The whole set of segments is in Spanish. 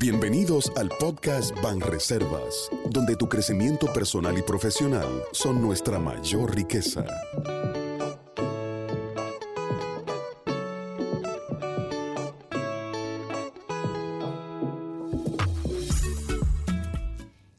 Bienvenidos al podcast Banreservas, donde tu crecimiento personal y profesional son nuestra mayor riqueza.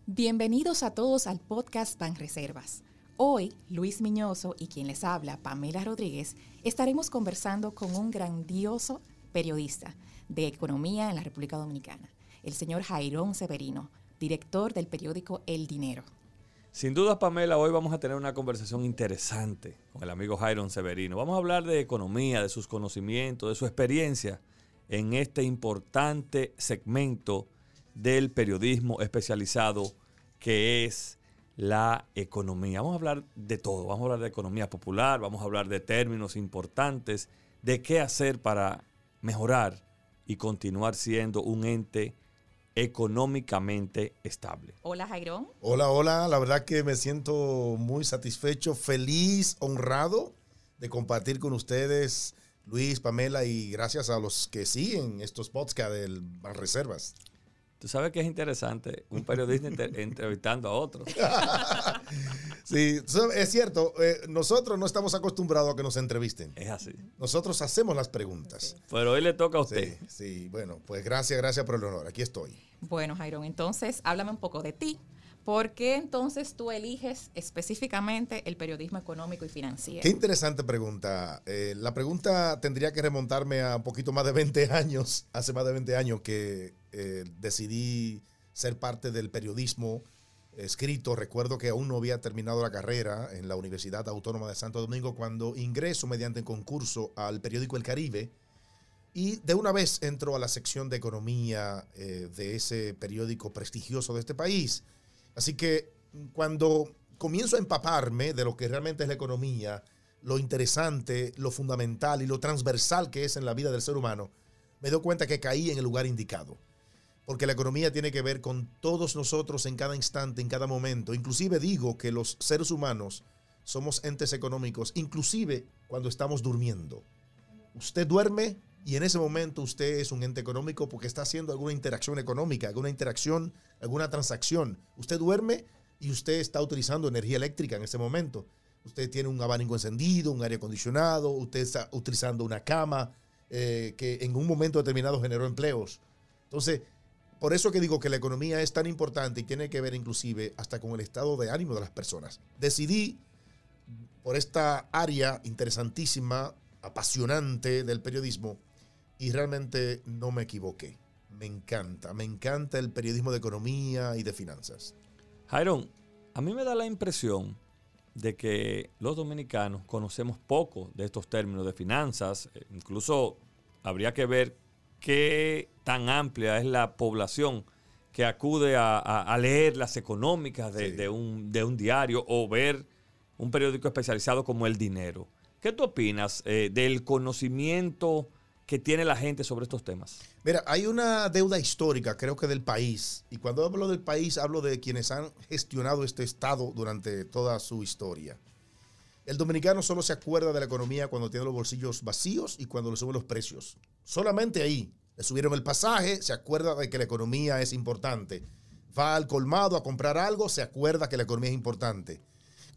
Bienvenidos a todos al podcast Banreservas. Hoy, Luis Miñoso y quien les habla, Pamela Rodríguez, estaremos conversando con un grandioso periodista de economía en la República Dominicana, el señor Jairón Severino, director del periódico El Dinero. Sin duda, Pamela, hoy vamos a tener una conversación interesante con el amigo Jairón Severino. Vamos a hablar de economía, de sus conocimientos, de su experiencia en este importante segmento del periodismo especializado que es la economía. Vamos a hablar de todo, vamos a hablar de economía popular, vamos a hablar de términos importantes, de qué hacer para mejorar y continuar siendo un ente económicamente estable. Hola Jairón. Hola, hola, la verdad que me siento muy satisfecho, feliz, honrado de compartir con ustedes, Luis, Pamela, y gracias a los que siguen estos podcasts del Reservas. Tú sabes que es interesante un periodista entrevistando a otro. sí, es cierto. Eh, nosotros no estamos acostumbrados a que nos entrevisten. Es así. Nosotros hacemos las preguntas. Pero hoy le toca a usted. Sí, sí, bueno, pues gracias, gracias por el honor. Aquí estoy. Bueno, Jairón, entonces háblame un poco de ti. ¿Por qué entonces tú eliges específicamente el periodismo económico y financiero? Qué interesante pregunta. Eh, la pregunta tendría que remontarme a un poquito más de 20 años, hace más de 20 años que eh, decidí ser parte del periodismo escrito. Recuerdo que aún no había terminado la carrera en la Universidad Autónoma de Santo Domingo cuando ingreso mediante concurso al periódico El Caribe. Y de una vez entro a la sección de economía eh, de ese periódico prestigioso de este país. Así que cuando comienzo a empaparme de lo que realmente es la economía, lo interesante, lo fundamental y lo transversal que es en la vida del ser humano, me doy cuenta que caí en el lugar indicado. Porque la economía tiene que ver con todos nosotros en cada instante, en cada momento. Inclusive digo que los seres humanos somos entes económicos, inclusive cuando estamos durmiendo. Usted duerme y en ese momento usted es un ente económico porque está haciendo alguna interacción económica, alguna interacción, alguna transacción. Usted duerme y usted está utilizando energía eléctrica en ese momento. Usted tiene un abanico encendido, un aire acondicionado, usted está utilizando una cama eh, que en un momento determinado generó empleos. Entonces, por eso que digo que la economía es tan importante y tiene que ver inclusive hasta con el estado de ánimo de las personas. Decidí por esta área interesantísima, apasionante del periodismo, y realmente no me equivoqué. Me encanta, me encanta el periodismo de economía y de finanzas. Jairon, a mí me da la impresión de que los dominicanos conocemos poco de estos términos de finanzas. Eh, incluso habría que ver qué tan amplia es la población que acude a, leer las económicas de, un, diario o ver un periódico especializado como El Dinero. ¿Qué tú opinas eh, del conocimiento? que tiene la gente sobre estos temas? Mira, hay una deuda histórica, creo que del país, y cuando hablo del país hablo de quienes han gestionado este Estado durante toda su historia. El dominicano solo se acuerda de la economía cuando tiene los bolsillos vacíos y cuando le suben los precios. Solamente ahí. Le subieron el pasaje, se acuerda de que la economía es importante. Va al colmado a comprar algo, se acuerda que la economía es importante.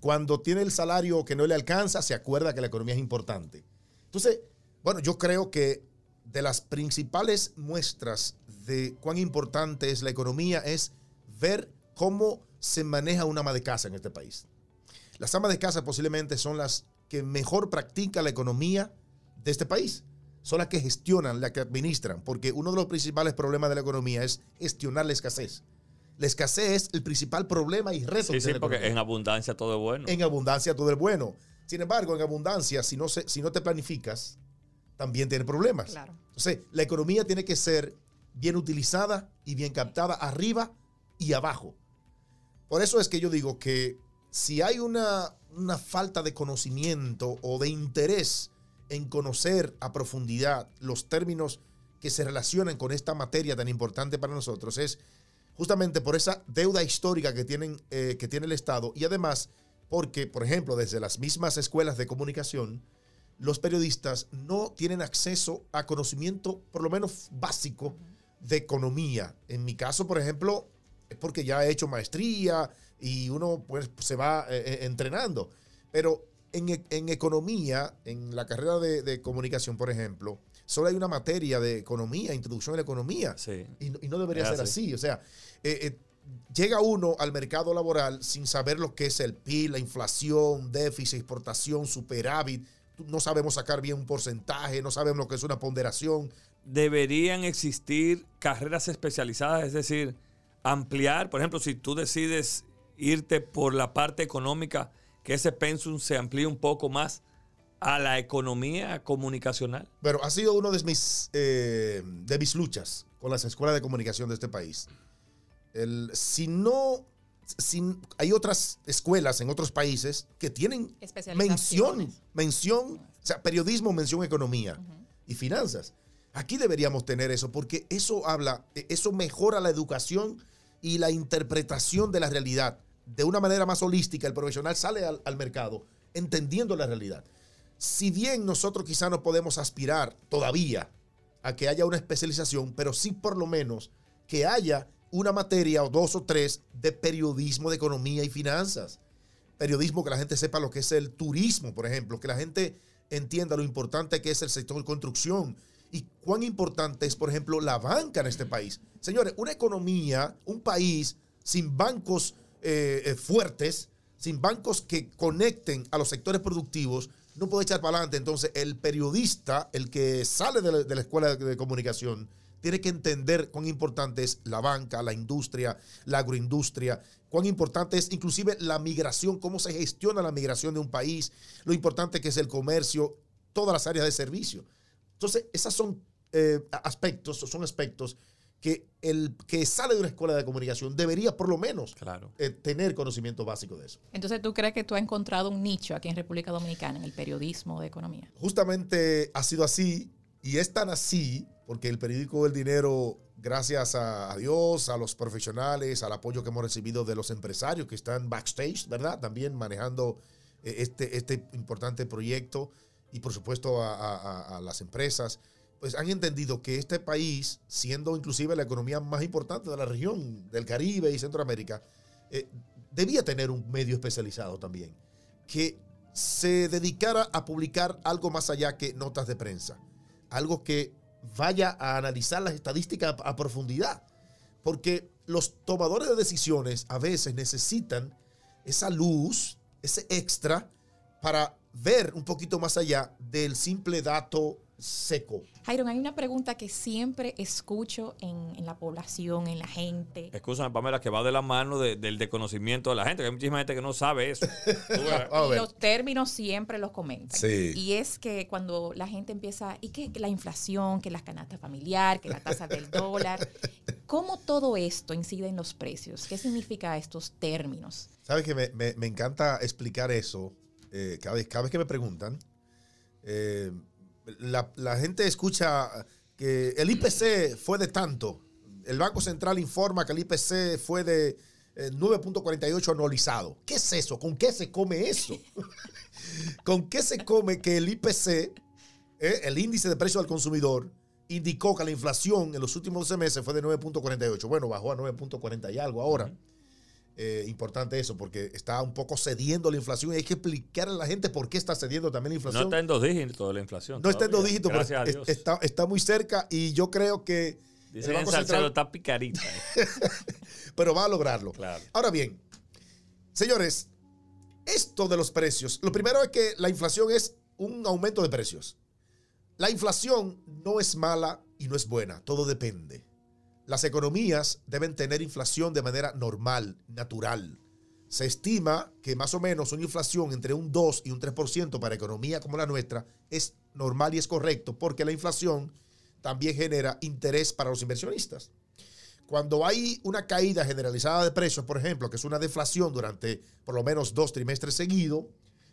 Cuando tiene el salario que no le alcanza, se acuerda que la economía es importante. Entonces, bueno, yo creo que de las principales muestras de cuán importante es la economía es ver cómo se maneja una ama de casa en este país. Las amas de casa posiblemente son las que mejor practican la economía de este país. Son las que gestionan, las que administran, porque uno de los principales problemas de la economía es gestionar la escasez. La escasez es el principal problema y reto. Sí, sí, porque en abundancia todo es bueno. En abundancia todo es bueno. Sin embargo, en abundancia, si no, se, si no te planificas, también tiene problemas. Claro. Entonces, la economía tiene que ser bien utilizada y bien captada arriba y abajo. Por eso es que yo digo que si hay una, una falta de conocimiento o de interés en conocer a profundidad los términos que se relacionan con esta materia tan importante para nosotros, es justamente por esa deuda histórica que, tienen, eh, que tiene el Estado y además porque, por ejemplo, desde las mismas escuelas de comunicación, los periodistas no tienen acceso a conocimiento, por lo menos básico, de economía. En mi caso, por ejemplo, es porque ya he hecho maestría y uno pues se va eh, eh, entrenando. Pero en, e- en economía, en la carrera de, de comunicación, por ejemplo, solo hay una materia de economía, introducción a la economía. Sí. Y, no- y no debería Es ser así. así. O sea, eh, eh, llega uno al mercado laboral sin saber lo que es el PIB, la inflación, déficit, exportación, superávit. No sabemos sacar bien un porcentaje, no sabemos lo que es una ponderación. Deberían existir carreras especializadas, es decir, ampliar, por ejemplo, si tú decides irte por la parte económica, que ese pensum se amplíe un poco más a la economía comunicacional. Pero ha sido una de mis, eh, de mis luchas con las escuelas de comunicación de este país. El, si no, si, hay otras escuelas en otros países que tienen mención, mención, o sea, periodismo, mención economía y finanzas. Aquí deberíamos tener eso porque eso habla, eh, eso mejora la educación y la interpretación de la realidad. De una manera más holística, el profesional sale al, mercado entendiendo la realidad. Si bien nosotros quizá no podemos aspirar todavía a que haya una especialización, pero sí por lo menos que haya una materia o dos o tres de periodismo de economía y finanzas. Periodismo que la gente sepa lo que es el turismo, por ejemplo, que la gente entienda lo importante que es el sector construcción y cuán importante es, por ejemplo, la banca en este país. Señores, una economía, un país sin bancos eh, eh, fuertes, sin bancos que conecten a los sectores productivos, no puede echar para adelante. Entonces, el periodista, el que sale de la, escuela de, de comunicación, tiene que entender cuán importante es la banca, la industria, la agroindustria, cuán importante es inclusive la migración, cómo se gestiona la migración de un país, lo importante que es el comercio, todas las áreas de servicio. Entonces, esos son eh, aspectos, son aspectos que el que sale de una escuela de comunicación debería por lo menos Claro. eh, tener conocimiento básico de eso. Entonces, ¿tú crees que tú has encontrado un nicho aquí en República Dominicana en el periodismo de economía? Justamente ha sido así y es tan así porque el periódico El Dinero, gracias a, a Dios, a los profesionales, al apoyo que hemos recibido de los empresarios que están backstage, ¿verdad? También manejando eh, este, este importante proyecto y por supuesto a, las empresas, pues han entendido que este país, siendo inclusive la economía más importante de la región del Caribe y Centroamérica, eh, debía tener un medio especializado también, que se dedicara a publicar algo más allá que notas de prensa, algo que vaya a analizar las estadísticas a, a profundidad, porque los tomadores de decisiones a veces necesitan esa luz, ese extra, para ver un poquito más allá del simple dato seco. Jairon, hay una pregunta que siempre escucho en, en la población, en la gente. Escúchame, Pamela, que va de la mano de- del desconocimiento de la gente, que hay muchísima gente que no sabe eso. Y los términos siempre los comentan. Sí. Y es que cuando la gente empieza, y que la inflación, que las canastas familiar, que la tasa del dólar, ¿cómo todo esto incide en los precios? ¿Qué significa estos términos? ¿Sabes que me, me- me encanta explicar eso eh, cada, vez, cada vez que me preguntan? eh, la, gente escucha que el IPC fue de tanto. El Banco Central informa que el IPC fue de eh, 9.48 anualizado. ¿Qué es eso? ¿Con qué se come eso? ¿Con qué se come que el IPC, eh, el índice de precio al consumidor, indicó que la inflación en los últimos 12 meses fue de 9.48? Bueno, bajó a 9.40 y algo ahora. Eh, importante eso, porque está un poco cediendo la inflación y hay que explicar a la gente por qué está cediendo también la No inflación. está en dos dígitos la inflación. No está en dos dígitos, Gracias a pero Dios. está, está muy cerca y yo creo que Dicen el Banco Central, está picarita. eh. pero va a lograrlo. Claro. Ahora bien, señores, esto de los precios, lo primero es que la inflación es un aumento de precios. La inflación no es mala y no es buena, todo depende. Las economías deben tener inflación de manera normal, natural. Se estima que más o menos una inflación entre un 2 y un 3% para economía como la nuestra es normal y es correcto, porque la inflación también genera interés para los inversionistas. Cuando hay una caída generalizada de precios, por ejemplo, que es una deflación durante por lo menos dos trimestres seguidos,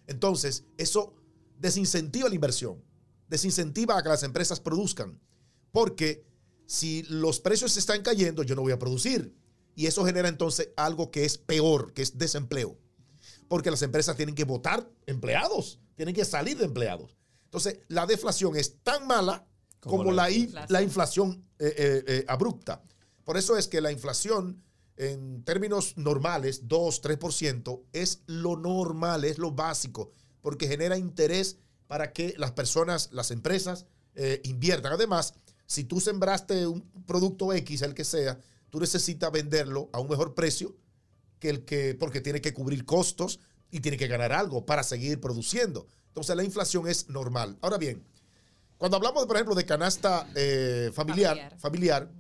entonces eso desincentiva la inversión, desincentiva a que las empresas produzcan, porque si los precios están cayendo, yo no voy a producir. Y eso genera entonces algo que es peor, que es desempleo. Porque las empresas tienen que votar empleados, tienen que salir de empleados. Entonces, la deflación es tan mala como, la, inflación. la inflación eh, eh, eh, abrupta. Por eso es que la inflación en términos normales, 2, 3%, es lo normal, es lo básico, porque genera interés para que las personas, las empresas, inviertan. Además, si tú sembraste un producto X, el que sea, tú necesitas venderlo a un mejor precio que el que, porque tiene que cubrir costos y tiene que ganar algo para seguir produciendo. Entonces la inflación es normal. Ahora bien, cuando hablamos, por ejemplo, de canasta eh, familiar, Familiar. familiar,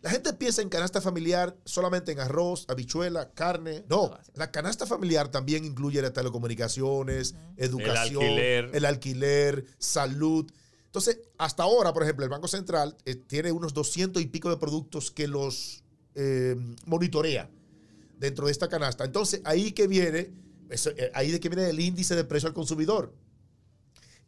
la gente piensa en canasta familiar solamente en arroz, habichuela, carne. No, la canasta familiar también incluye las telecomunicaciones, educación, alquiler. el alquiler, salud. Entonces, hasta ahora, por ejemplo, el Banco Central eh, tiene unos 200 y pico de productos que los eh, monitorea dentro de esta canasta. Entonces, ahí que viene, eh, ahí de que viene el índice de precio al consumidor.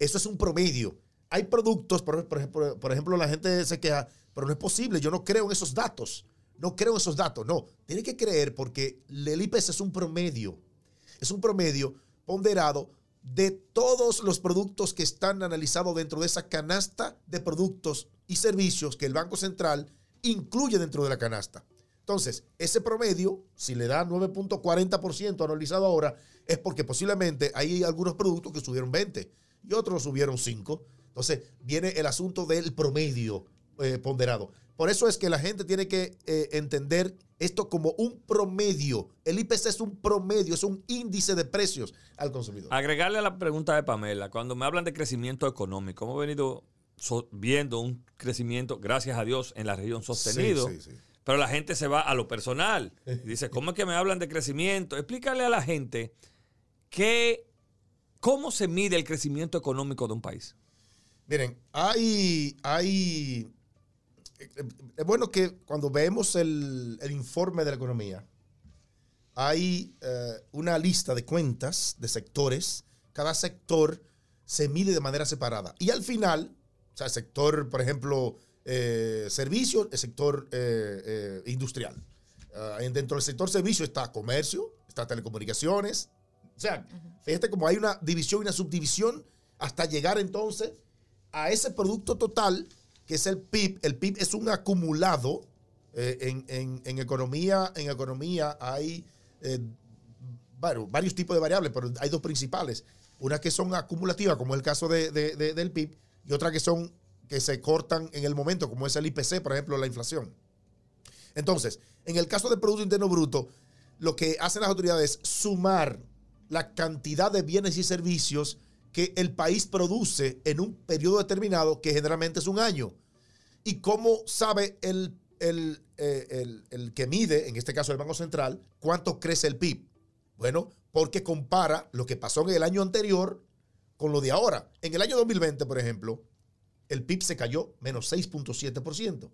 Eso es un promedio. Hay productos, por, por ejemplo, la gente se queja, pero no es posible, yo no creo en esos datos. No creo en esos datos. No, tiene que creer porque el IPC es un promedio. Es un promedio ponderado de todos los productos que están analizados dentro de esa canasta de productos y servicios que el Banco Central incluye dentro de la canasta. Entonces, ese promedio, si le da 9.40% analizado ahora, es porque posiblemente hay algunos productos que subieron 20 y otros subieron 5. Entonces, viene el asunto del promedio eh, ponderado. Por eso es que la gente tiene que eh, entender esto como un promedio. El IPC es un promedio, es un índice de precios al consumidor. Agregarle a la pregunta de Pamela, cuando me hablan de crecimiento económico, hemos venido so- viendo un crecimiento, gracias a Dios, en la región sostenido. Sí, sí, sí. Pero la gente se va a lo personal. Y dice, ¿cómo es que me hablan de crecimiento? Explícale a la gente que, cómo se mide el crecimiento económico de un país. Miren, hay, hay, es bueno que cuando vemos el, el informe de la economía, hay eh, una lista de cuentas de sectores. Cada sector se mide de manera separada. Y al final, o sea, el sector, por ejemplo, eh, servicios, el sector eh, industrial. Ah, en- dentro del sector servicio está comercio, está telecomunicaciones. O sea, fíjate como hay una división y una subdivisión hasta llegar entonces a ese producto total que es el PIB. El PIB es un acumulado. eh, en, en- economía, en economía hay eh, bueno, varios tipos de variables, pero hay dos principales. Unas que son acumulativas, como es el caso de- de- de- del PIB, y otras que son que se cortan en el momento, como es el IPC, por ejemplo, la inflación. Entonces, en el caso del Producto Interno Bruto, lo que hacen las autoridades es sumar la cantidad de bienes y servicios que el país produce en un periodo determinado, que generalmente es un año. ¿Y cómo sabe el, el, eh, el- el que mide, en este caso el Banco Central, cuánto crece el PIB? Bueno, porque compara lo que pasó en el año anterior con lo de ahora. En el año 2020, por ejemplo, el PIB se cayó menos 6.7%.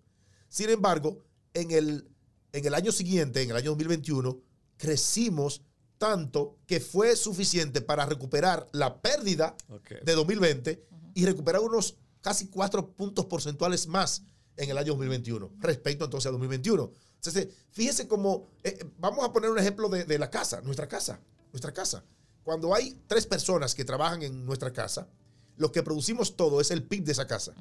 Sin embargo, en el, en el año siguiente, en el año 2021, crecimos tanto que fue suficiente para recuperar la pérdida de 2020 y recuperar unos casi cuatro puntos porcentuales más en el año 2021 respecto entonces a 2021. Entonces, fíjese cómo, eh, eh, vamos a poner un ejemplo de, de la casa, nuestra casa, nuestra casa. Cuando hay tres personas que trabajan en nuestra casa, lo que producimos todo es el PIB de esa casa.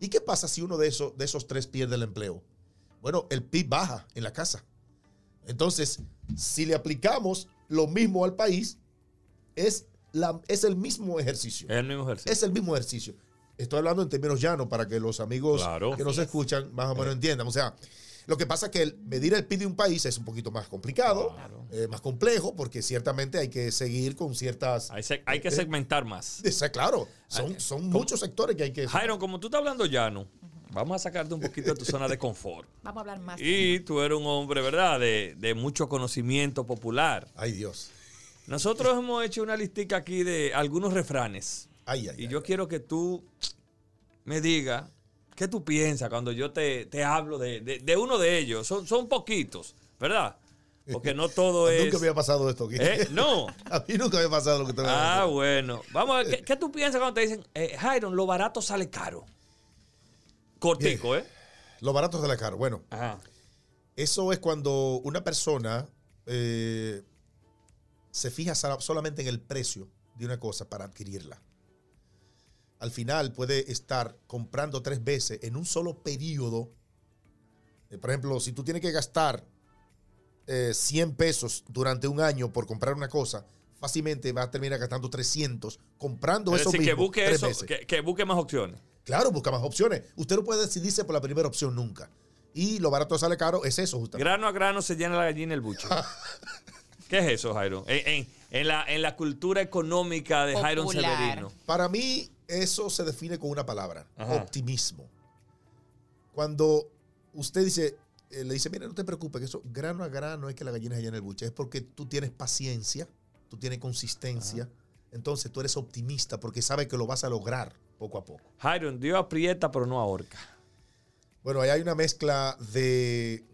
¿Y qué pasa si uno de esos, de esos tres pierde el empleo? Bueno, el PIB baja en la casa. Entonces, si le aplicamos lo mismo al país, es, la, es el mismo ejercicio. Es el mismo ejercicio. Es el mismo ejercicio. Estoy hablando en términos llanos para que los amigos Claro. que nos es. escuchan más o menos entiendan. O sea, lo que pasa es que el medir el PIB de un país es un poquito más complicado, Claro. eh, más complejo, porque ciertamente hay que seguir con ciertas... Hay, se- hay que segmentar más. Esa- claro, son, Ay, son muchos sectores que hay que... Jairo, como tú estás hablando llano, vamos a sacarte un poquito de tu zona de confort. Vamos a hablar más. Y tú eres un hombre, ¿verdad? De, de mucho conocimiento popular. Ay, Dios. Nosotros hemos hecho una listica aquí de algunos refranes. Ay, ay, Y ay, yo ay. quiero que tú me digas qué tú piensas cuando yo te, te hablo de, de- de uno de ellos. Son, son poquitos, ¿verdad? Porque no todo es... Nunca me había pasado esto aquí. ¿Eh? No. A mí nunca me había pasado lo que te voy a Ah, bueno. Vamos a ver, ¿qué, qué tú piensas cuando te dicen, eh, Jairo, lo barato sale caro? Cortico, ¿eh? Los baratos de la cara. Bueno, Ajá. eso es cuando una persona eh, se fija solamente en el precio de una cosa para adquirirla. al final puede estar comprando tres veces en un solo periodo. Eh, por ejemplo, si tú tienes que gastar eh, 100 pesos durante un año por comprar una cosa, fácilmente vas a terminar gastando 300 comprando Es eso decir, que mismo busque, tres eso, veces. que, que busque más opciones. Claro, busca más opciones. Usted no puede decidirse por la primera opción nunca. Y lo barato sale caro es eso, justamente. Grano a grano se llena la gallina el buche. ¿Qué es eso, Jairo? En, en- en la, en la cultura económica de Jairo. Severino. Para mí, eso se define con una palabra: Ajá. optimismo. Cuando usted dice, eh, le dice, mira, no te preocupes, que eso grano a grano es que la gallina se llena el buche. Es porque tú tienes paciencia, tú tienes consistencia. Entonces tú eres optimista porque sabes que lo vas a lograr poco a poco. Jairo, Dios aprieta pero no ahorca. Bueno, ahí hay una mezcla de,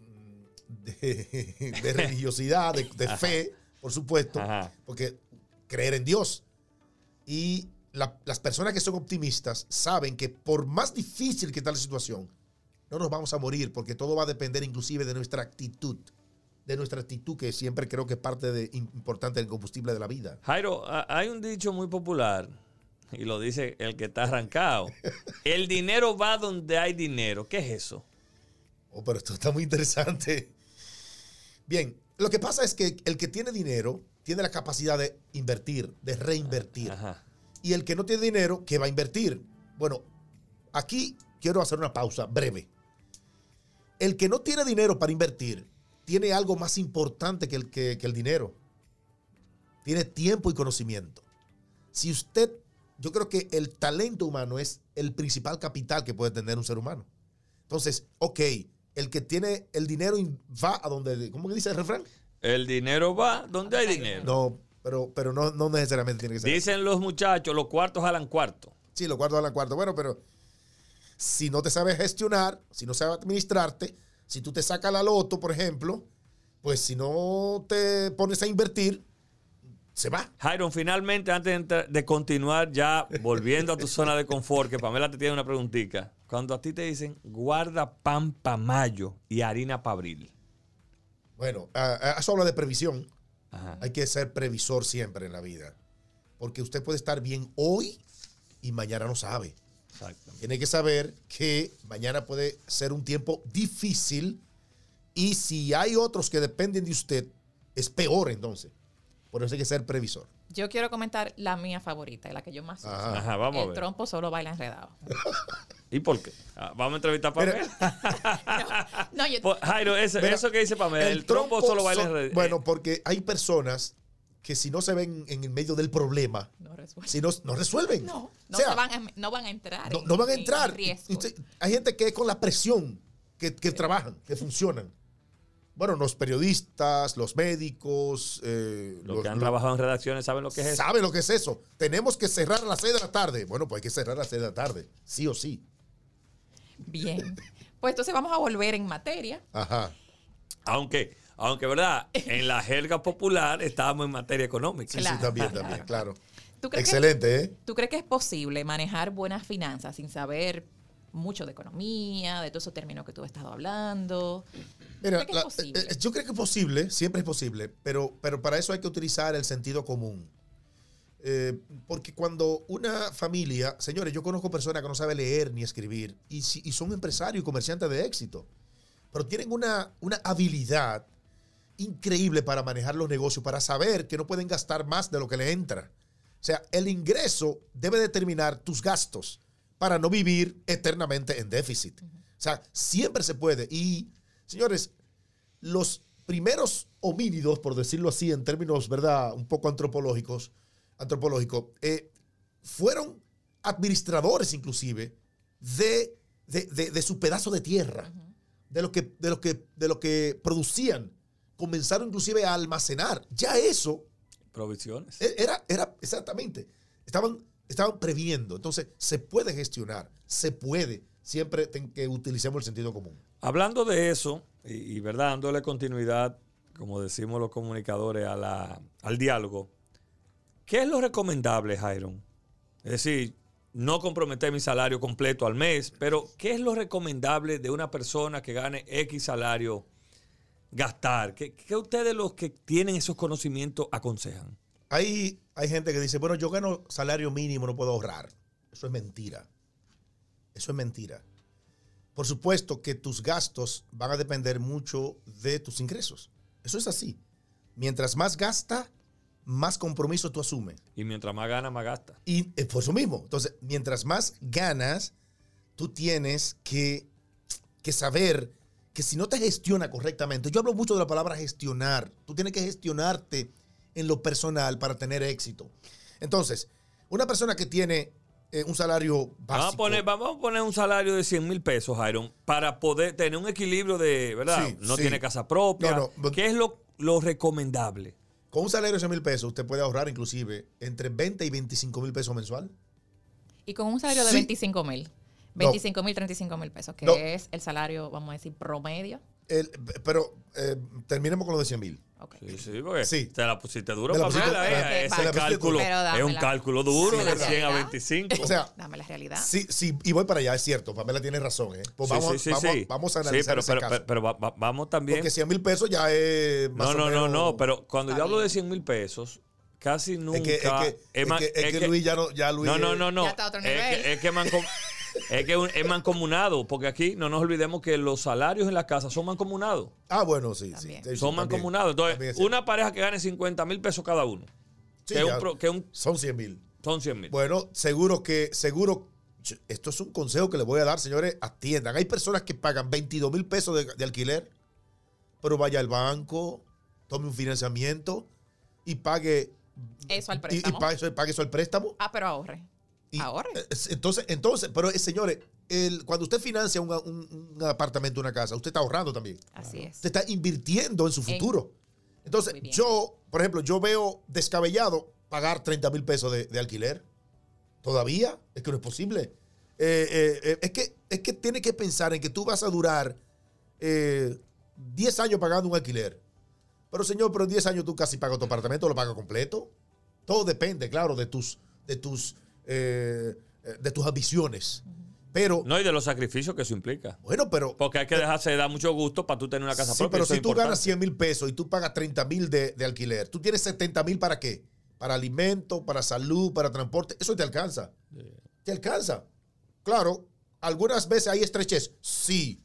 de, de religiosidad, de, de fe, por supuesto, Ajá. porque creer en Dios. Y la- las personas que son optimistas saben que por más difícil que está la situación, no nos vamos a morir porque todo va a depender inclusive de nuestra actitud, de nuestra actitud que siempre creo que es parte de, importante del combustible de la vida. Jairo, hay un dicho muy popular y lo dice el que está arrancado. El dinero va donde hay dinero. ¿Qué es eso? Oh, pero esto está muy interesante. Bien, lo que pasa es que el que tiene dinero tiene la capacidad de invertir, de reinvertir. Ajá. Y el que no tiene dinero, ¿qué va a invertir? Bueno, aquí quiero hacer una pausa breve. El que no tiene dinero para invertir tiene algo más importante que el, que, que el dinero. Tiene tiempo y conocimiento. Si usted, yo creo que el talento humano es el principal capital que puede tener un ser humano. Entonces, ok, el que tiene el dinero va a donde, ¿cómo que dice el refrán? El dinero va donde hay dinero. No, pero, pero no, no necesariamente tiene que ser. así. Dicen los muchachos, los cuartos jalan cuarto. Sí, los cuartos a la cuarto. Bueno, pero si no te sabes gestionar, si no sabes administrarte, si tú te sacas la loto, por ejemplo, pues si no te pones a invertir, se va. Jairo, finalmente, antes de, entrar- de continuar ya volviendo a tu zona de confort, que Pamela te tiene una preguntita. Cuando a ti te dicen guarda pan pa' mayo y harina pa' abril. Bueno, eso habla de previsión. Ajá. Hay que ser previsor siempre en la vida. Porque usted puede estar bien hoy y mañana no sabe. Tiene que saber que mañana puede ser un tiempo difícil y si hay otros que dependen de usted, es peor entonces. Por eso hay que ser previsor. Yo quiero comentar la mía favorita, la que yo más uso. Ajá. Ajá, vamos a El ver. trompo solo baila enredado. ¿Y por qué? Ah, vamos a entrevistar a Pamela. No, yo, Pues, Jairo, eso, Mira, eso que dice Pamela, el, trompo, solo baila en son- red- Bueno, porque hay personas que si no se ven en el medio del problema, no si no, no resuelven. No, no, O sea, se van a, no van a entrar. no, en- no van a en entrar. riesgo. Usted- hay gente que es con la presión que, que trabajan, que funcionan. Bueno, los periodistas, los médicos, eh, Los que han trabajado en redacciones saben lo que es eso. ¿Sabe lo que es eso? Tenemos que cerrar a las 6 de la tarde. Bueno, pues hay que cerrar a las 6 de la tarde, sí o sí. Bien. Pues entonces vamos a volver en materia. Ajá. Aunque, aunque, ¿verdad? En la jerga popular estábamos en materia económica. Sí, Claro, sí, también, claro. también, claro. ¿Tú crees, que, Excelente, ¿eh? ¿Tú crees que es posible manejar buenas finanzas sin saber mucho de economía, de todos esos términos que tú has estado hablando? Mira, ¿Crees que es la- posible? eh, yo creo que es posible, siempre es posible, pero, pero para eso hay que utilizar el sentido común. Eh, porque cuando una familia, señores, yo conozco personas que no saben leer ni escribir y, si- y son empresarios y comerciantes de éxito, pero tienen una, una habilidad increíble para manejar los negocios, para saber que no pueden gastar más de lo que le entra. O sea, el ingreso debe determinar tus gastos para no vivir eternamente en déficit. O sea, siempre se puede. Y, señores, los primeros homínidos, por decirlo así, en términos, ¿verdad?, un poco antropológicos, antropológico, eh, fueron administradores inclusive de, de- de- de su pedazo de tierra, de, lo que, de, lo que, de lo que producían. Comenzaron inclusive a almacenar. Ya eso Provisiones. e- era, era exactamente, estaban, estaban previendo. Entonces, se puede gestionar, se puede, siempre que utilicemos el sentido común. Hablando de eso, y, y, verdad, dándole continuidad, como decimos los comunicadores, a la, al diálogo, ¿qué es lo recomendable, Jairon? Es decir, no comprometer mi salario completo al mes, pero ¿qué es lo recomendable de una persona que gane X salario gastar? ¿Qué, qué ustedes los que tienen esos conocimientos aconsejan? Hay, hay gente que dice, bueno, yo gano salario mínimo, no puedo ahorrar. Eso es mentira. Eso es mentira. Por supuesto que tus gastos van a depender mucho de tus ingresos. Eso es así. Mientras más gasta, más compromiso tú asumes. Y mientras más gana, más gasta. Y eh, por eso mismo. Entonces, mientras más ganas, tú tienes que, que saber que si no te gestiona correctamente, yo hablo mucho de la palabra gestionar. Tú tienes que gestionarte en lo personal para tener éxito. Entonces, una persona que tiene eh, un salario básico. Vamos a, poner, vamos a poner un salario de 100 mil pesos, Iron, para poder tener un equilibrio de, ¿verdad? Sí, no sí. tiene casa propia. No, no. ¿Qué es lo, lo recomendable? Con un salario de 100 mil pesos, usted puede ahorrar inclusive entre 20 y 25 mil pesos mensual. Y con un salario de Sí. 25 mil. 25 mil, 35 mil pesos, que No. es el salario, vamos a decir, promedio. El- pero eh, terminemos con lo de 100 mil. Ok. Sí, sí, porque Sí. te la pusiste duro, Pamela, pusiste- eh, ese cálculo es un cálculo duro de la 100 a realidad. 25. O sea, Dame la realidad. sí, sí, y voy para allá, es cierto. Pamela tiene razón. ¿eh? Pues Sí, vamos, sí, sí, vamos, sí. vamos a Sí, analizar pero, ese pero, caso. pero- pero va- va- vamos también. Porque 100 mil pesos ya es más No, no, no, menos- no, pero cuando yo hablo de bien. 100 mil pesos, casi nunca. Es que, es que, es es es Luis ya no, ya Luis No, no, es- no, no. Ya está a otro Es nivel. que, es que mancom- es que un- es mancomunado, porque aquí no nos olvidemos que los salarios en la casa son mancomunados. Ah, bueno, sí, sí. También. sí, sí, Son también. mancomunados. Entonces, una pareja que gane 50 mil pesos cada uno, Sí, que, ya, un que un- son 100 mil. son 100 mil. Bueno, seguro que, seguro, esto es un consejo que les voy a dar, señores, atiendan. Hay personas que pagan 22 mil pesos de, de alquiler, pero vaya al banco, tome un financiamiento y pague, Eso al y, y préstamo. pague, eso, pague eso al préstamo. Ah, pero ahorre. Y, Ahorre. eh, Entonces, entonces, pero eh, señores, el, cuando usted financia un, un- un apartamento, una casa, usted está ahorrando también. Así es. Usted está invirtiendo en su En- futuro. Entonces, yo, por ejemplo, yo veo descabellado pagar 30 mil pesos de, de alquiler. Todavía, es que no es posible. Eh, eh, eh, es, que, es que tiene que pensar en que tú vas a durar eh, 10 años pagando un alquiler. Pero señor, pero en 10 años tú casi pagas tu apartamento, lo pagas completo. Todo depende, claro, de tus, de tus, eh, eh, de tus ambiciones. Pero, No, y de los sacrificios que eso implica. bueno, pero Porque hay que dejarse de dar mucho gusto para tú tener una casa Sí, propia. pero si tú importante. ganas 100 mil pesos y tú pagas 30 mil de, de alquiler, tú tienes 70 mil para qué? Para alimento, para salud, para transporte. Eso te alcanza. Te alcanza. Claro, algunas veces hay estrechez. Sí.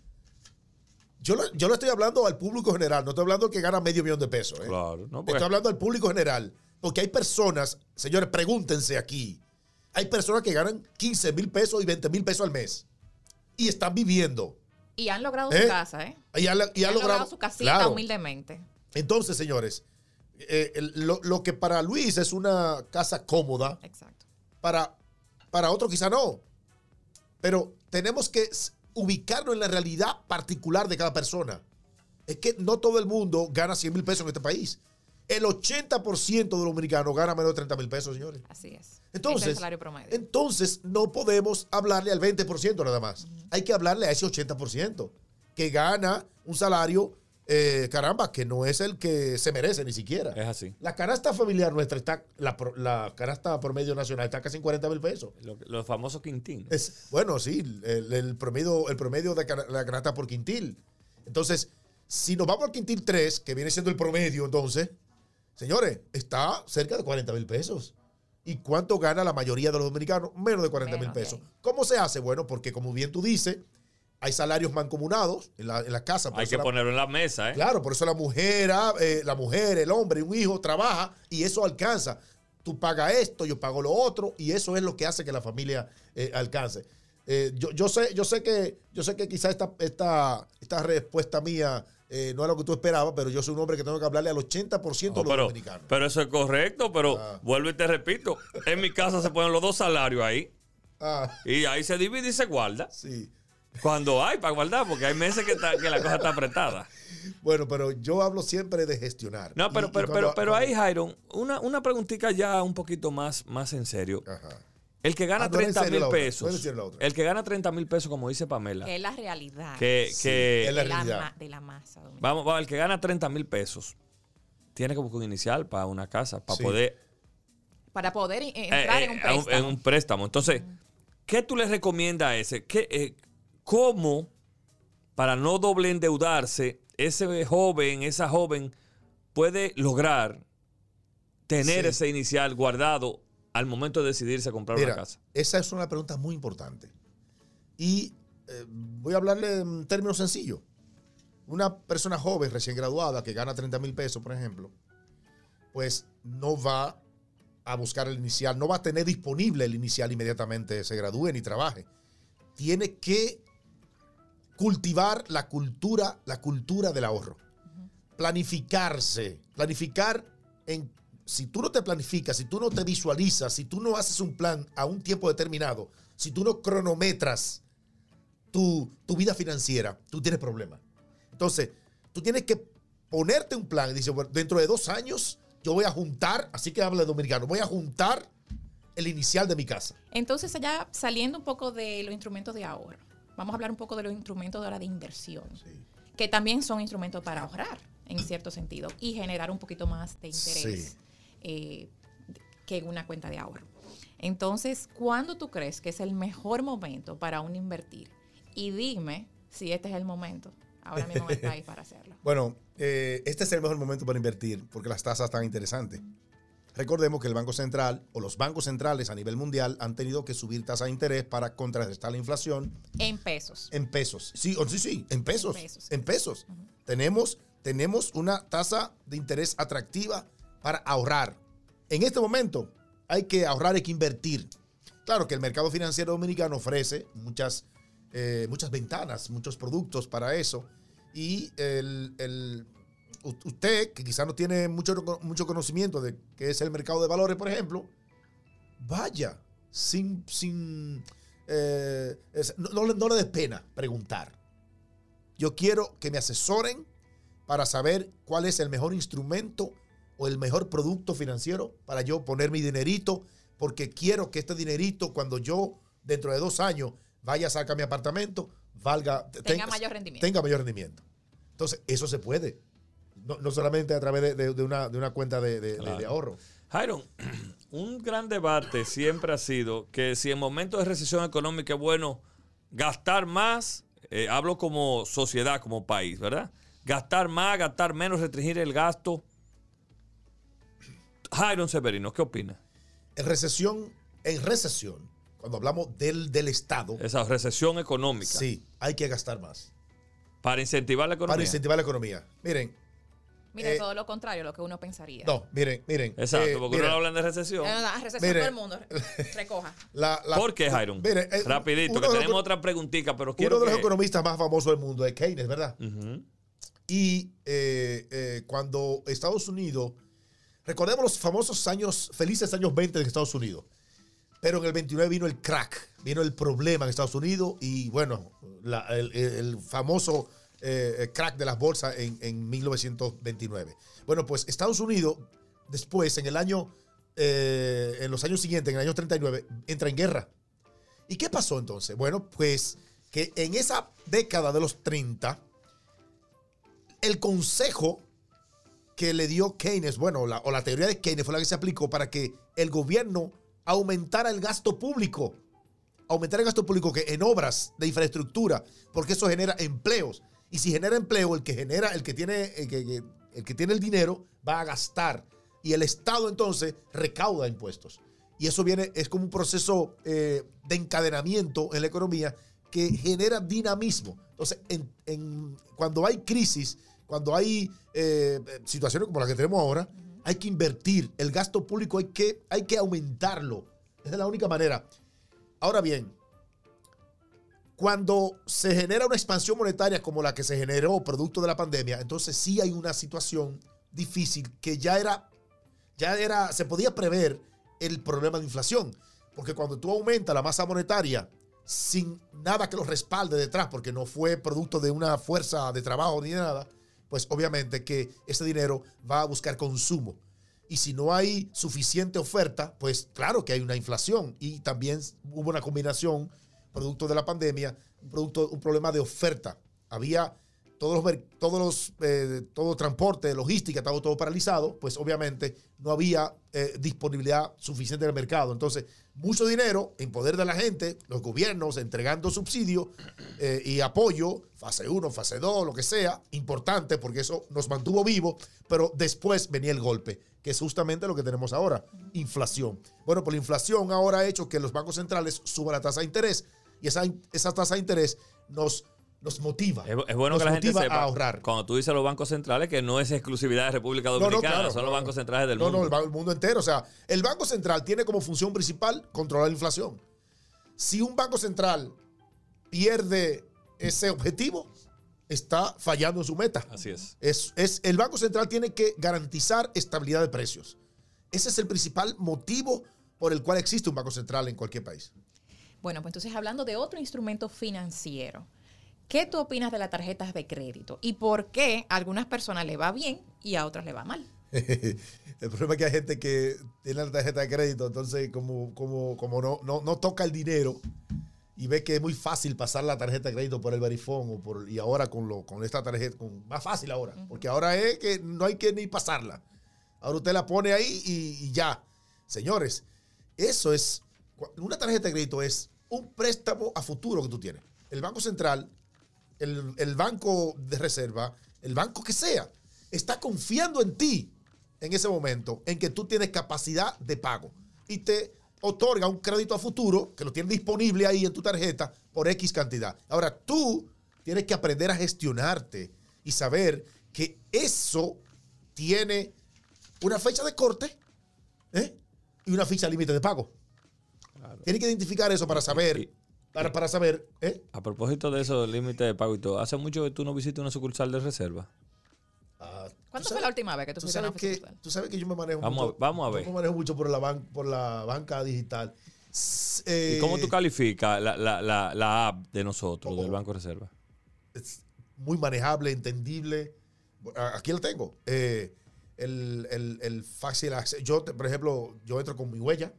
Yo lo, yo lo estoy hablando al público general, no estoy hablando al que gana medio millón de pesos. ¿eh? Claro, no, porque- Estoy hablando al público general. Porque hay personas, señores, pregúntense aquí. Hay personas que ganan 15 mil pesos y 20 mil pesos al mes. Y están viviendo. Y han logrado ¿Eh? su casa, ¿eh? Y han, y Y han logrado su casita Claro. humildemente. Entonces, señores, eh, el- lo, lo que para Luis es una casa cómoda, Exacto. para, para otro quizá no. Pero tenemos que ubicarnos en la realidad particular de cada persona. Es que no todo el mundo gana 100 mil pesos en este país. El 80% de los dominicanos gana menos de 30 mil pesos, señores. Así es. Entonces, el salario promedio. entonces no podemos hablarle al 20% nada más. Hay que hablarle a ese 80% que gana un salario, eh, caramba, que no es el que se merece ni siquiera. Es así. La canasta familiar nuestra está, la, la canasta promedio nacional está casi en 40 mil pesos. Lo- Los famosos Quintín. Es, bueno, sí, el, el promedio, el promedio de la canasta por quintil. Entonces, si nos vamos al quintil 3, que viene siendo el promedio, entonces, señores, está cerca de 40 mil pesos. ¿Y cuánto gana la mayoría de los dominicanos? Menos de 40 mil pesos. ¿Cómo se hace? Bueno, porque como bien tú dices, hay salarios mancomunados en la, en la casa. Hay que la- ponerlo en la mesa, ¿eh? Claro, por eso la mujer, ah, eh, la mujer, el hombre, un hijo trabaja y eso alcanza. Tú pagas esto, yo pago lo otro y eso es lo que hace que la familia eh, alcance. Eh, yo, yo sé, yo sé que, yo sé que quizás esta, esta, esta respuesta mía eh, no es lo que tú esperabas, pero yo soy un hombre que tengo que hablarle al 80% No, de los pero, dominicanos. pero eso es correcto, pero Ah. vuelvo y te repito. En mi casa se ponen los dos salarios ahí. Ah, Y ahí se divide y se guarda. sí. Cuando hay para guardar, porque hay meses que, está- que la cosa está apretada. Bueno, pero yo hablo siempre de gestionar. No, pero, Y- y pero, cuando- pero, ahí, Jairon, una, una preguntita ya un poquito más, más en serio. Ajá. El que gana Ah, no era en 30 serio mil no pesos. El que gana 30 mil pesos, como dice Pamela. Que es la realidad Que, Sí, que- es la de, la realidad. de la masa. dominicana. vamos, vamos, el que gana 30 mil pesos tiene como que un inicial para una casa, para Sí. poder Para poder eh, eh, entrar eh, en un un- préstamo. en un préstamo. Entonces, ¿qué tú le recomiendas a ese? ¿Qué, eh, ¿Cómo, para no doble endeudarse, ese joven, esa joven puede lograr tener Sí. ese inicial guardado al momento de decidirse a comprar Mira, una casa? esa es una pregunta muy importante. Y eh, voy a hablarle en términos sencillos. Una persona joven, recién graduada, que gana 30 mil pesos, por ejemplo, pues no va a buscar el inicial, no va a tener disponible el inicial inmediatamente se gradúe ni trabaje. Tiene que cultivar la cultura, la cultura del ahorro. Planificarse, planificar en si tú no te planificas, si tú no te visualizas, si tú no haces un plan a un tiempo determinado, si tú no cronometras tu, tu vida financiera, tú tienes problemas. Entonces, tú tienes que ponerte un plan y dices, bueno, dentro de dos años yo voy a juntar, así que habla de dominicano, voy a juntar el inicial de mi casa. Entonces, ya saliendo un poco de los instrumentos de ahorro, vamos a hablar un poco de los instrumentos ahora de inversión, que también son instrumentos para ahorrar, en cierto sentido, y generar un poquito más de interés Sí. Eh, que una cuenta de ahorro. Entonces, ¿cuándo tú crees que es el mejor momento para uno invertir? Y dime si este es el momento ahora mismo el país para hacerlo. Bueno, eh, este es el mejor momento para invertir porque las tasas están interesantes. Recordemos que el Banco Central o los bancos centrales a nivel mundial han tenido que subir tasa de interés para contrarrestar la inflación En pesos. en pesos. Sí, oh, sí, sí, en pesos. En pesos. En pesos. tenemos, tenemos una tasa de interés atractiva para ahorrar. En este momento hay que ahorrar, hay que invertir. Claro que el mercado financiero dominicano ofrece muchas, eh, muchas ventanas, muchos productos para eso. Y el, el- usted, que quizá no tiene mucho, mucho conocimiento de qué es el mercado de valores, por ejemplo, vaya sin, sin eh, no, no le- no le dé pena preguntar. Yo quiero que me asesoren para saber cuál es el mejor instrumento o el mejor producto financiero para yo poner mi dinerito, porque quiero que este dinerito, cuando yo dentro de dos años vaya a sacar mi apartamento, valga, Tenga mayor rendimiento. Tenga mayor rendimiento. Entonces, eso se puede. No, no solamente a través de, de- de una, de una cuenta de, de- de- Claro. de ahorro. Jairon, un gran debate siempre ha sido que si en momentos de recesión económica es bueno gastar más, eh, hablo como sociedad, como país, ¿verdad? Gastar más, gastar menos, restringir el gasto. Jairon Severino, ¿qué opina? En recesión, en recesión, cuando hablamos del, del Estado, Esa recesión económica. sí, hay que gastar más. Para incentivar la economía. Para incentivar la economía. Miren, Mira, Eh, todo lo contrario a lo que uno pensaría. no, miren, miren. Exacto, eh, porque miren, no hablan de recesión. Eh, no, recesión Mire. todo el mundo. Recoja. la- la- ¿Por qué, Jairon? Miren, eh, Rapidito, uno que los- tenemos otra preguntita, pero Uno quiero de los que... economistas más famosos del mundo es Keynes, ¿verdad? Ujú. Y eh, eh, cuando Estados Unidos, recordemos los famosos años, felices años 20 de Estados Unidos, pero en el 29 vino el crack, vino el problema en Estados Unidos y bueno, el, famoso eh, crack de las bolsas en, en 1929. Bueno, pues Estados Unidos después, en el año, eh, en los años siguientes, en el año 39, entra en guerra. ¿Y qué pasó entonces? Bueno, pues que en esa década de los 30, el consejo que le dio Keynes, bueno, la- o la teoría de Keynes fue la que se aplicó para que el gobierno aumentara el gasto público. Aumentar el gasto público que en obras de infraestructura, porque eso genera empleos. Y si genera empleo, el que genera, el que tiene, el que, tiene el dinero va a gastar. Y el Estado entonces recauda impuestos. Y eso viene, es como un proceso eh, de encadenamiento en la economía que genera dinamismo. Entonces, en- en- cuando hay crisis, cuando hay eh, situaciones como las que tenemos ahora, hay que invertir. El gasto público hay que, hay que aumentarlo. Esa es la única manera. Ahora bien, cuando se genera una expansión monetaria como la que se generó producto de la pandemia, entonces sí hay una situación difícil que ya era, ya era, se podía prever el problema de inflación. Porque cuando tú aumentas la masa monetaria sin nada que lo respalde detrás, porque no fue producto de una fuerza de trabajo ni de nada, pues obviamente que ese dinero va a buscar consumo. Y si no hay suficiente oferta, pues claro que hay una inflación. Y también hubo una combinación, producto de la pandemia, producto, un problema de oferta. Había todos los, todos los eh, todo transporte, logística, estaba todo paralizado, pues obviamente no había eh, disponibilidad suficiente en el mercado. Entonces, mucho dinero en poder de la gente, los gobiernos entregando subsidio eh, y apoyo, fase 1, fase 2, lo que sea, importante porque eso nos mantuvo vivos, pero después venía el golpe, que es justamente lo que tenemos ahora, inflación. Bueno, pues la inflación ahora ha hecho que los bancos centrales suban la tasa de interés y esa, esa tasa de interés nos nos motiva. Es, bueno que la gente sepa, a ahorrar. Cuando tú dices los bancos centrales, que no es exclusividad de República Dominicana, son los bancos centrales del mundo. No, no, el, mundo entero. O sea, el Banco Central tiene como función principal controlar la inflación. Si un Banco Central pierde ese objetivo, está fallando en su meta. Así es. es. Es, el Banco Central tiene que garantizar estabilidad de precios. Ese es el principal motivo por el cual existe un Banco Central en cualquier país. Bueno, pues entonces hablando de otro instrumento financiero ¿Qué tú opinas de las tarjetas de crédito? ¿Y por qué a algunas personas le va bien y a otras le va mal? el problema es que hay gente que tiene la tarjeta de crédito, entonces como, como, como no, no, toca el dinero y ve que es muy fácil pasar la tarjeta de crédito por el verifón o por, y ahora con, lo, con esta tarjeta, con, más fácil ahora, porque ahora es que no hay que ni pasarla. Ahora usted la pone ahí y, y ya. Señores, eso es, una tarjeta de crédito es un préstamo a futuro que tú tienes. El Banco Central el, banco de reserva, el banco que sea, está confiando en ti en ese momento, en que tú tienes capacidad de pago y te otorga un crédito a futuro que lo tienes disponible ahí en tu tarjeta por X cantidad. Ahora tú tienes que aprender a gestionarte y saber que eso tiene una fecha de corte ¿eh? y una fecha límite de pago. Tienes que identificar eso para saber para, para saber. ¿eh? A propósito de eso, límite de pago y todo, ¿hace mucho que tú no visitas una sucursal de reserva? Ah, ¿Cuándo fue la última vez que tú, a una que, Tú sabes que yo me manejo vamos mucho. A, vamos a ver. Yo me manejo mucho por la, por la banca digital. ¿Y cómo tú eh, calificas la, la, la, la app de nosotros, del Banco Reserva? Es muy manejable, entendible. Aquí lo tengo. Eh, el, el, el, fácil Yo, por ejemplo, yo entro con mi huella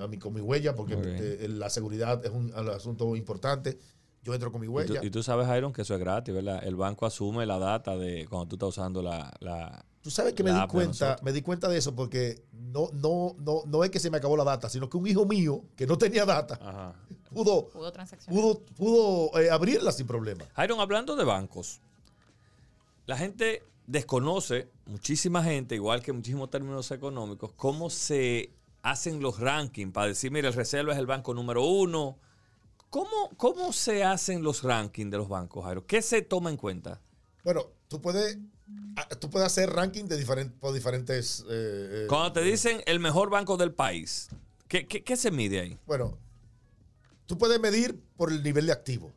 a mí, con mi huella, porque eh, la seguridad es un, asunto importante. Yo entro con mi huella. ¿Y tú, sabes, Iron, que eso es gratis, ¿verdad? El banco asume la data de cuando tú estás usando la... tú sabes que me di cuenta, me di cuenta de eso porque no, no, no, no es que se me acabó la data, sino que un hijo mío que no tenía data pudo, pudo, pudo, eh, abrirla sin problema. Iron, hablando de bancos, la gente desconoce, muchísima gente, igual que muchísimos términos económicos, cómo se hacen los rankings para decir, mira, el Reserva es el banco número uno. ¿Cómo, cómo se hacen los rankings de los bancos, Jairo? ¿Qué se toma en cuenta? Bueno, tú puedes, tú puedes hacer ranking de diferentes, por diferentes... Eh, eh, Cuando te dicen el mejor banco del país, ¿qué, ¿qué, se mide ahí? Bueno, tú puedes medir por el nivel de activo,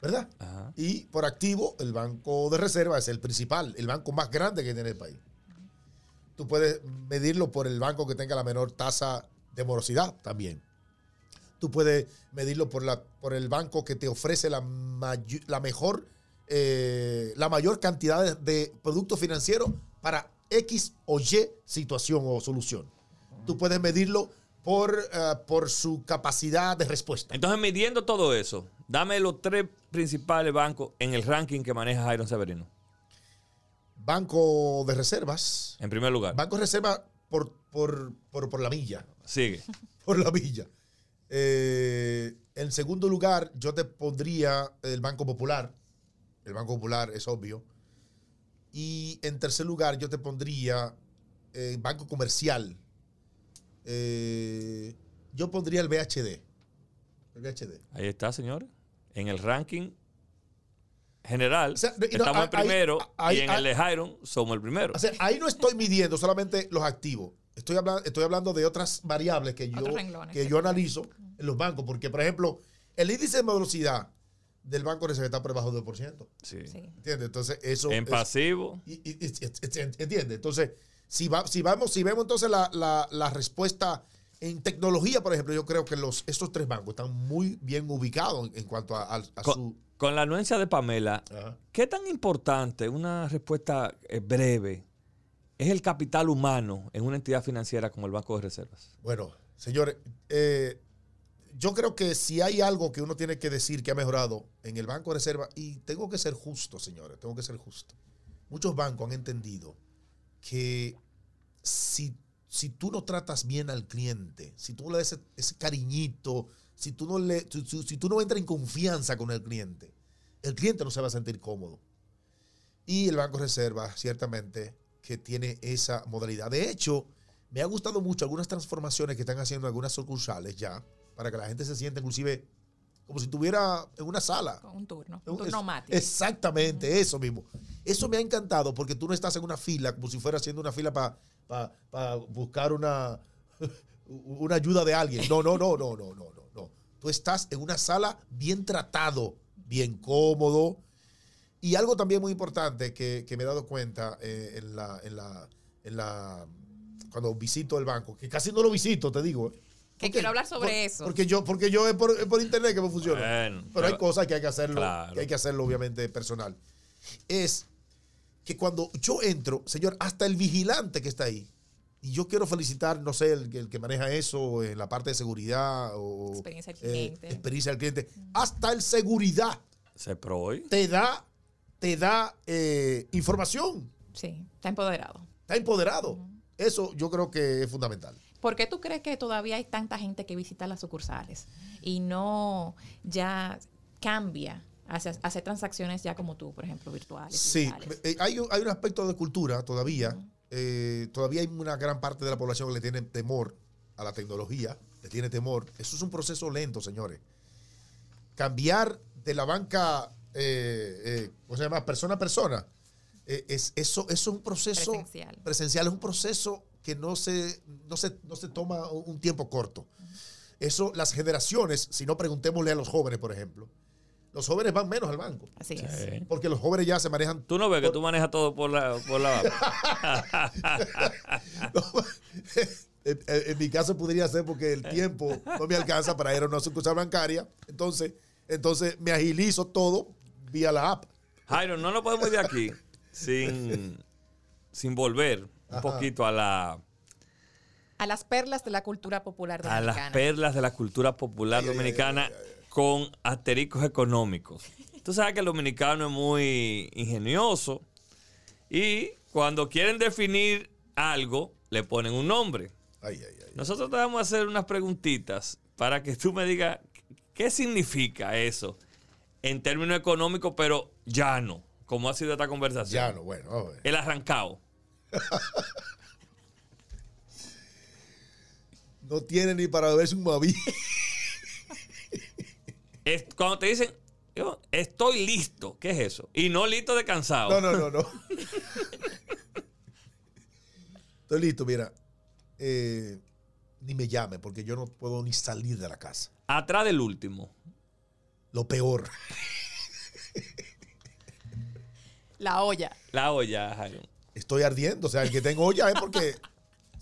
¿verdad? Y por activo, el banco de reserva es el principal, el banco más grande que tiene el país. Tú puedes medirlo por el banco que tenga la menor tasa de morosidad también. Tú puedes medirlo por, la, por el banco que te ofrece la, la mejor, eh, la mayor cantidad de, productos financieros para X o Y situación o solución. Tú puedes medirlo por, eh, por su capacidad de respuesta. Entonces, midiendo todo eso, dame los tres principales bancos en el ranking que maneja Jairo Severino. Banco de Reservas. En primer lugar. Banco de Reservas por, por, la milla. Sigue. por la milla. Eh, en segundo lugar, yo te pondría el Banco Popular. El Banco Popular es obvio. Y en tercer lugar, yo te pondría el Banco Comercial. Eh, yo pondría el BHD. El BHD. Ahí está, señor. En el ranking general, estamos el primero y en el de Hiron somos el primero. ahí no estoy midiendo solamente los activos. Estoy hablando, estoy hablando de otras variables que yo, que yo analizo en los bancos. Porque, por ejemplo, el índice de velocidad del banco de está por debajo del 2%. Sí. ¿Entiendes? Entonces, eso. En pasivo. ¿Entiendes? Entonces, si, va, si, vamos, si vemos entonces la, la, la, respuesta en tecnología, por ejemplo, yo creo que los, estos tres bancos están muy bien ubicados en, cuanto a, su con la anuencia de Pamela, ¿qué tan importante, una respuesta eh, breve, es el capital humano en una entidad financiera como el Banco de Reservas? Bueno, señores, eh, yo creo que si hay algo que uno tiene que decir que ha mejorado en el Banco de Reserva, y tengo que ser justo, señores, tengo que ser justo. Muchos bancos han entendido que si, si tú no tratas bien al cliente, si tú le das ese, ese cariñito, si tú, no le, si, tú no entras en confianza con el cliente, el cliente no se va a sentir cómodo. Y el Banco Reserva, ciertamente, que tiene esa modalidad. De hecho, me ha gustado mucho algunas transformaciones que están haciendo algunas sucursales ya, para que la gente se sienta inclusive como si estuviera en una sala. Con un turno. Un turno mate. Exactamente, eso mismo. Eso me ha encantado porque tú no estás en una fila como si fuera haciendo una fila para buscar una, una ayuda de alguien. No, no, no, no, no, no. Tú estás en una sala bien tratado, bien cómodo. Y algo también muy importante que, que me he dado cuenta eh, en, la, en, la, en la cuando visito el banco, que casi no lo visito, te digo. ¿eh? Que quiero hablar sobre por- eso. Porque yo, porque yo es por, es por internet que me funciona. Bueno, pero hay cosas que hay que hacerlo, Claro. que hay que hacerlo obviamente personal. Es que cuando yo entro, señor, hasta el vigilante que está ahí, y yo quiero felicitar, no sé, el, el que maneja eso en la parte de seguridad o Experiencia del eh, cliente. experiencia del cliente, hasta el seguridad Se proy. te da, te da eh, información, Sí, está empoderado. está empoderado. Eso yo creo que es fundamental. ¿Por qué tú crees que todavía hay tanta gente que visita las sucursales y no ya cambia hacia hacer transacciones ya como tú, por ejemplo, virtuales? Sí, digitales? eh, hay, un- hay un aspecto de cultura todavía. Eh, todavía hay una gran parte de la población que le tiene temor a la tecnología, le tiene temor. Eso es un proceso lento, señores. Cambiar de la banca, eh, eh, ¿cómo se llama? Persona a persona. eh, es, eso, eso es un proceso Presencial. presencial, es un proceso que no se, no se, no se toma un un tiempo corto. Eso, las generaciones, si no preguntémosle a los jóvenes, por ejemplo, los jóvenes van menos al banco. Así es. Sí. Porque los jóvenes ya se manejan Tú no ves que tú manejas todo por la... Por la en, en- en mi caso podría ser porque el tiempo no me alcanza para ir a una sucursal bancaria. Entonces, entonces me agilizo todo vía la app. Jairo, no nos podemos ir de aquí sin, sin volver un Ajá. poquito a la... A las perlas de la cultura popular a dominicana. las perlas de la cultura popular dominicana con astericos económicos. Tú sabes que el dominicano es muy ingenioso y cuando quieren definir algo, le ponen un nombre. Ay, ay, ay. Nosotros te vamos a hacer unas preguntitas para que tú me digas qué significa eso en términos económicos, pero llano, como ha sido esta conversación. Ya no, bueno. a ver. El arrancado. No tiene ni para beberse un maví. Cuando te dicen, yo estoy listo, ¿qué es eso? Y no listo de cansado. No, no, no, no. Estoy listo, mira. Eh, ni me llame porque yo no puedo ni salir de la casa. Atrás del último. Lo peor. La olla. La olla, Jairo. Estoy ardiendo. O sea, el que tengo olla es porque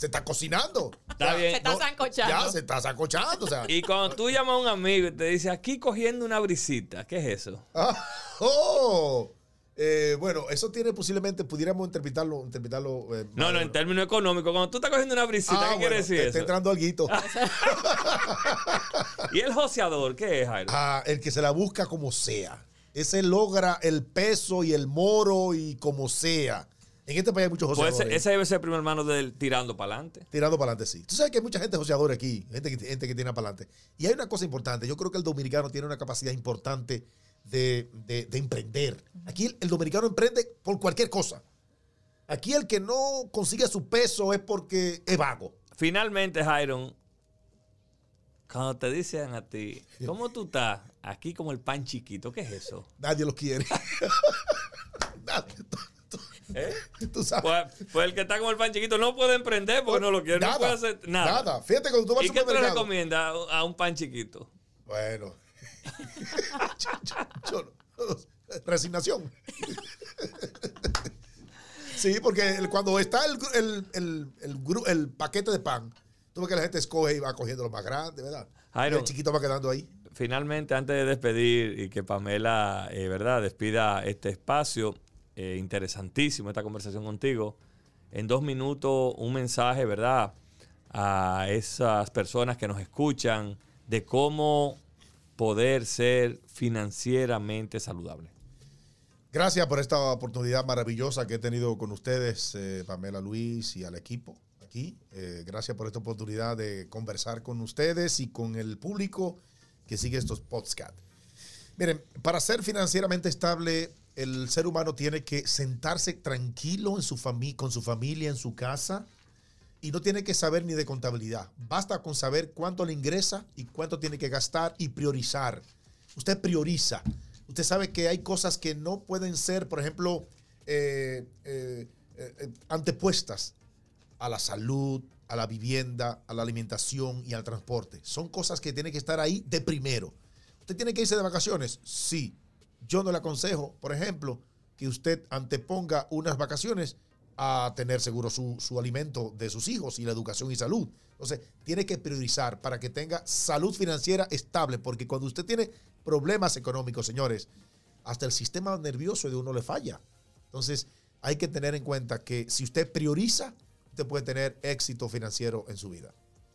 se está cocinando. Está bien. Se está No, sancochando. Ya, se está sancochando. O sea, Y cuando tú llamas a un amigo y te dice, aquí cogiendo una brisita, ¿qué es eso? Ah, oh. Eh, bueno, eso tiene posiblemente, pudiéramos interpretarlo. interpretarlo eh, No, no, en términos económicos, cuando tú estás cogiendo una brisita, Ah, ¿qué quiere bueno, decir te eso? Está entrando alguito. ¿Y el joseador qué es, Jairo? Ah, el que se la busca como sea. Ese logra el peso y el moro y como sea. En este país hay muchos pues joseadores. ese, ese debe ser el primer hermano del tirando para adelante. Tirando para adelante, sí. Tú sabes que hay mucha gente joseadora aquí, gente que, gente que tiene para adelante. Y hay una cosa importante. Yo creo que el dominicano tiene una capacidad importante de, de- de emprender. Aquí el, el dominicano emprende por cualquier cosa. Aquí el que no consigue su peso es porque es vago. Finalmente, Jairo, cuando te dicen a ti, ¿cómo tú estás? Aquí como el pan chiquito, ¿qué es eso? Nadie lo quiere. Nadie- ¿Eh? tú sabes. Pues, pues el que está como el pan chiquito no puede emprender porque no lo quiere, no puede hacer nada. Nada. Fíjate cuando tú vas ¿Y al qué supermercado. recomiendas a- un pan chiquito? Bueno. Yo- yo- yo no- resignación. sí, porque el- cuando está el, el, el- paquete de pan, tú ves que la gente escoge y va cogiendo lo más grande, ¿verdad? Jairo. El chiquito va quedando ahí. Finalmente, antes de despedir y que Pamela, eh, ¿verdad?, despida este espacio, eh, interesantísimo esta conversación contigo. En dos minutos, un mensaje, ¿verdad?, a esas personas que nos escuchan de cómo poder ser financieramente saludable. Gracias por esta oportunidad maravillosa que he tenido con ustedes, eh, Pamela Luis y al equipo aquí. Eh, gracias por esta oportunidad de conversar con ustedes y con el público que sigue estos podcasts. Miren, para ser financieramente estable, el ser humano tiene que sentarse tranquilo en su con su familia, en su casa, y no tiene que saber ni de contabilidad. Basta con saber cuánto le ingresa y cuánto tiene que gastar y priorizar. Usted prioriza. Usted sabe que hay cosas que no pueden ser, por ejemplo, eh, eh, eh, antepuestas a la salud, a la vivienda, a la alimentación y al transporte. Son cosas que tienen que estar ahí de primero. ¿Usted tiene que irse de vacaciones? Sí. Yo no le aconsejo, por ejemplo, que usted anteponga unas vacaciones a tener seguro su, alimento de sus hijos y la educación y salud. Entonces, tiene que priorizar para que tenga salud financiera estable, porque cuando usted tiene problemas económicos, señores, hasta el sistema nervioso de uno le falla. Entonces, hay que tener en cuenta que si usted prioriza, usted puede tener éxito financiero en su vida.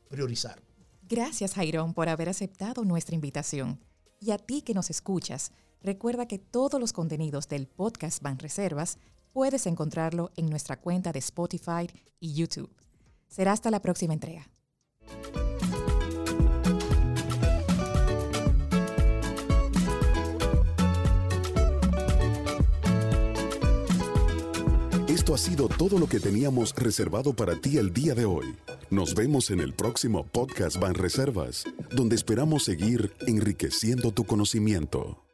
Priorizar. Gracias, Jairón, por haber aceptado nuestra invitación. Y a ti que nos escuchas, recuerda que todos los contenidos del podcast Reservas puedes encontrarlo en nuestra cuenta de Spotify y YouTube. Será hasta la próxima entrega. Esto ha sido todo lo que teníamos reservado para ti el día de hoy. Nos vemos en el próximo podcast Ban Reservas, donde esperamos seguir enriqueciendo tu conocimiento.